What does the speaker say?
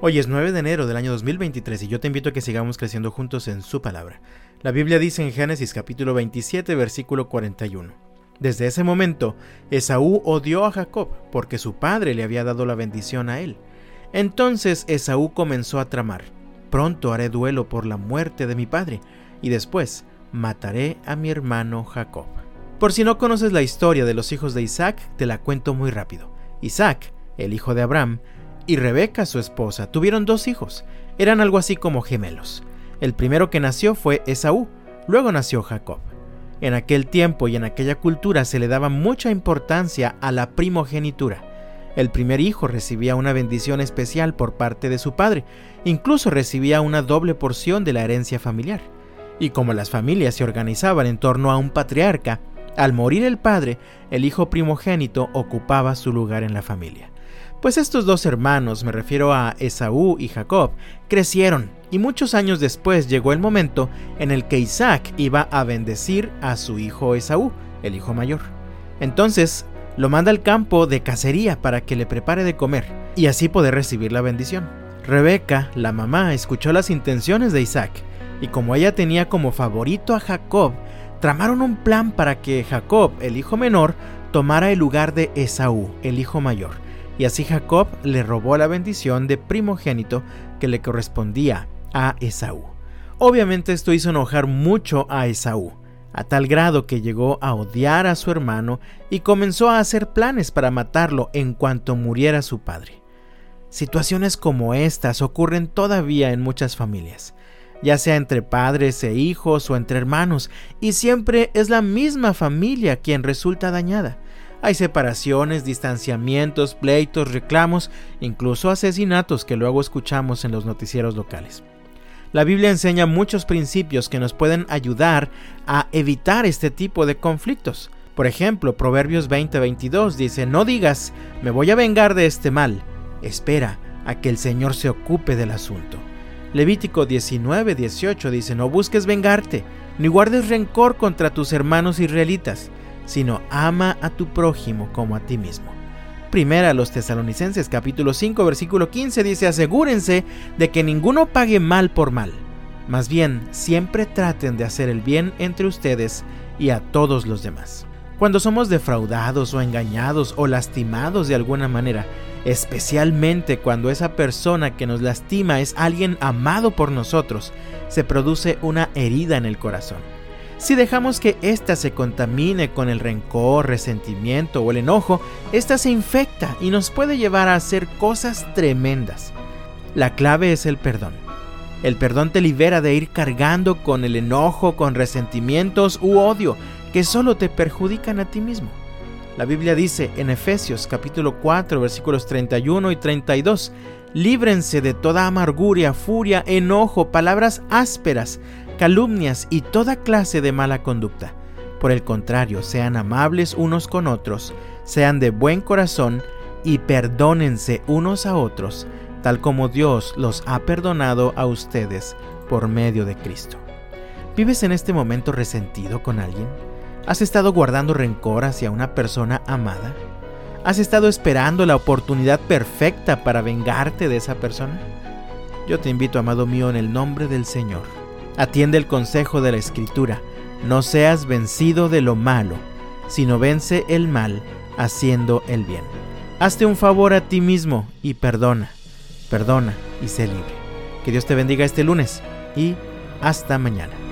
Hoy es 9 de enero del año 2023 y yo te invito a que sigamos creciendo juntos en su palabra. La Biblia dice en Génesis capítulo 27 versículo 41. Desde ese momento, Esaú odió a Jacob porque su padre le había dado la bendición a él. Entonces Esaú comenzó a tramar. Pronto haré duelo por la muerte de mi padre y después mataré a mi hermano Jacob. Por si no conoces la historia de los hijos de Isaac, te la cuento muy rápido. Isaac, el hijo de Abraham, y Rebeca, su esposa, tuvieron dos hijos. Eran algo así como gemelos. El primero que nació fue Esaú, luego nació Jacob. En aquel tiempo y en aquella cultura se le daba mucha importancia a la primogenitura. El primer hijo recibía una bendición especial por parte de su padre, incluso recibía una doble porción de la herencia familiar. Y como las familias se organizaban en torno a un patriarca, al morir el padre, el hijo primogénito ocupaba su lugar en la familia. Pues estos dos hermanos, me refiero a Esaú y Jacob, crecieron y muchos años después llegó el momento en el que Isaac iba a bendecir a su hijo Esaú, el hijo mayor. Entonces lo manda al campo de cacería para que le prepare de comer y así poder recibir la bendición. Rebeca, la mamá, escuchó las intenciones de Isaac y como ella tenía como favorito a Jacob, tramaron un plan para que Jacob, el hijo menor, tomara el lugar de Esaú, el hijo mayor y así Jacob le robó la bendición de primogénito que le correspondía a Esaú. Obviamente esto hizo enojar mucho a Esaú, a tal grado que llegó a odiar a su hermano y comenzó a hacer planes para matarlo en cuanto muriera su padre. Situaciones como estas ocurren todavía en muchas familias, ya sea entre padres e hijos o entre hermanos, y siempre es la misma familia quien resulta dañada. Hay separaciones, distanciamientos, pleitos, reclamos, incluso asesinatos que luego escuchamos en los noticieros locales. La Biblia enseña muchos principios que nos pueden ayudar a evitar este tipo de conflictos. Por ejemplo, Proverbios 20:22 dice, no digas, me voy a vengar de este mal, espera a que el Señor se ocupe del asunto. Levítico 19:18 dice, no busques vengarte, ni guardes rencor contra tus hermanos israelitas sino ama a tu prójimo como a ti mismo. Primera a los tesalonicenses capítulo 5 versículo 15 dice asegúrense de que ninguno pague mal por mal. Más bien, siempre traten de hacer el bien entre ustedes y a todos los demás. Cuando somos defraudados o engañados o lastimados de alguna manera, especialmente cuando esa persona que nos lastima es alguien amado por nosotros, se produce una herida en el corazón. Si dejamos que ésta se contamine con el rencor, resentimiento o el enojo, ésta se infecta y nos puede llevar a hacer cosas tremendas. La clave es el perdón. El perdón te libera de ir cargando con el enojo, con resentimientos u odio que solo te perjudican a ti mismo. La Biblia dice en Efesios capítulo 4 versículos 31 y 32, líbrense de toda amargura, furia, enojo, palabras ásperas, calumnias y toda clase de mala conducta. Por el contrario, sean amables unos con otros, sean de buen corazón y perdónense unos a otros, tal como Dios los ha perdonado a ustedes por medio de Cristo. ¿Vives en este momento resentido con alguien? ¿Has estado guardando rencor hacia una persona amada? ¿Has estado esperando la oportunidad perfecta para vengarte de esa persona? Yo te invito, amado mío, en el nombre del Señor Atiende el consejo de la Escritura. No seas vencido de lo malo, sino vence el mal haciendo el bien. Hazte un favor a ti mismo y perdona. Perdona y sé libre. Que Dios te bendiga este lunes y hasta mañana.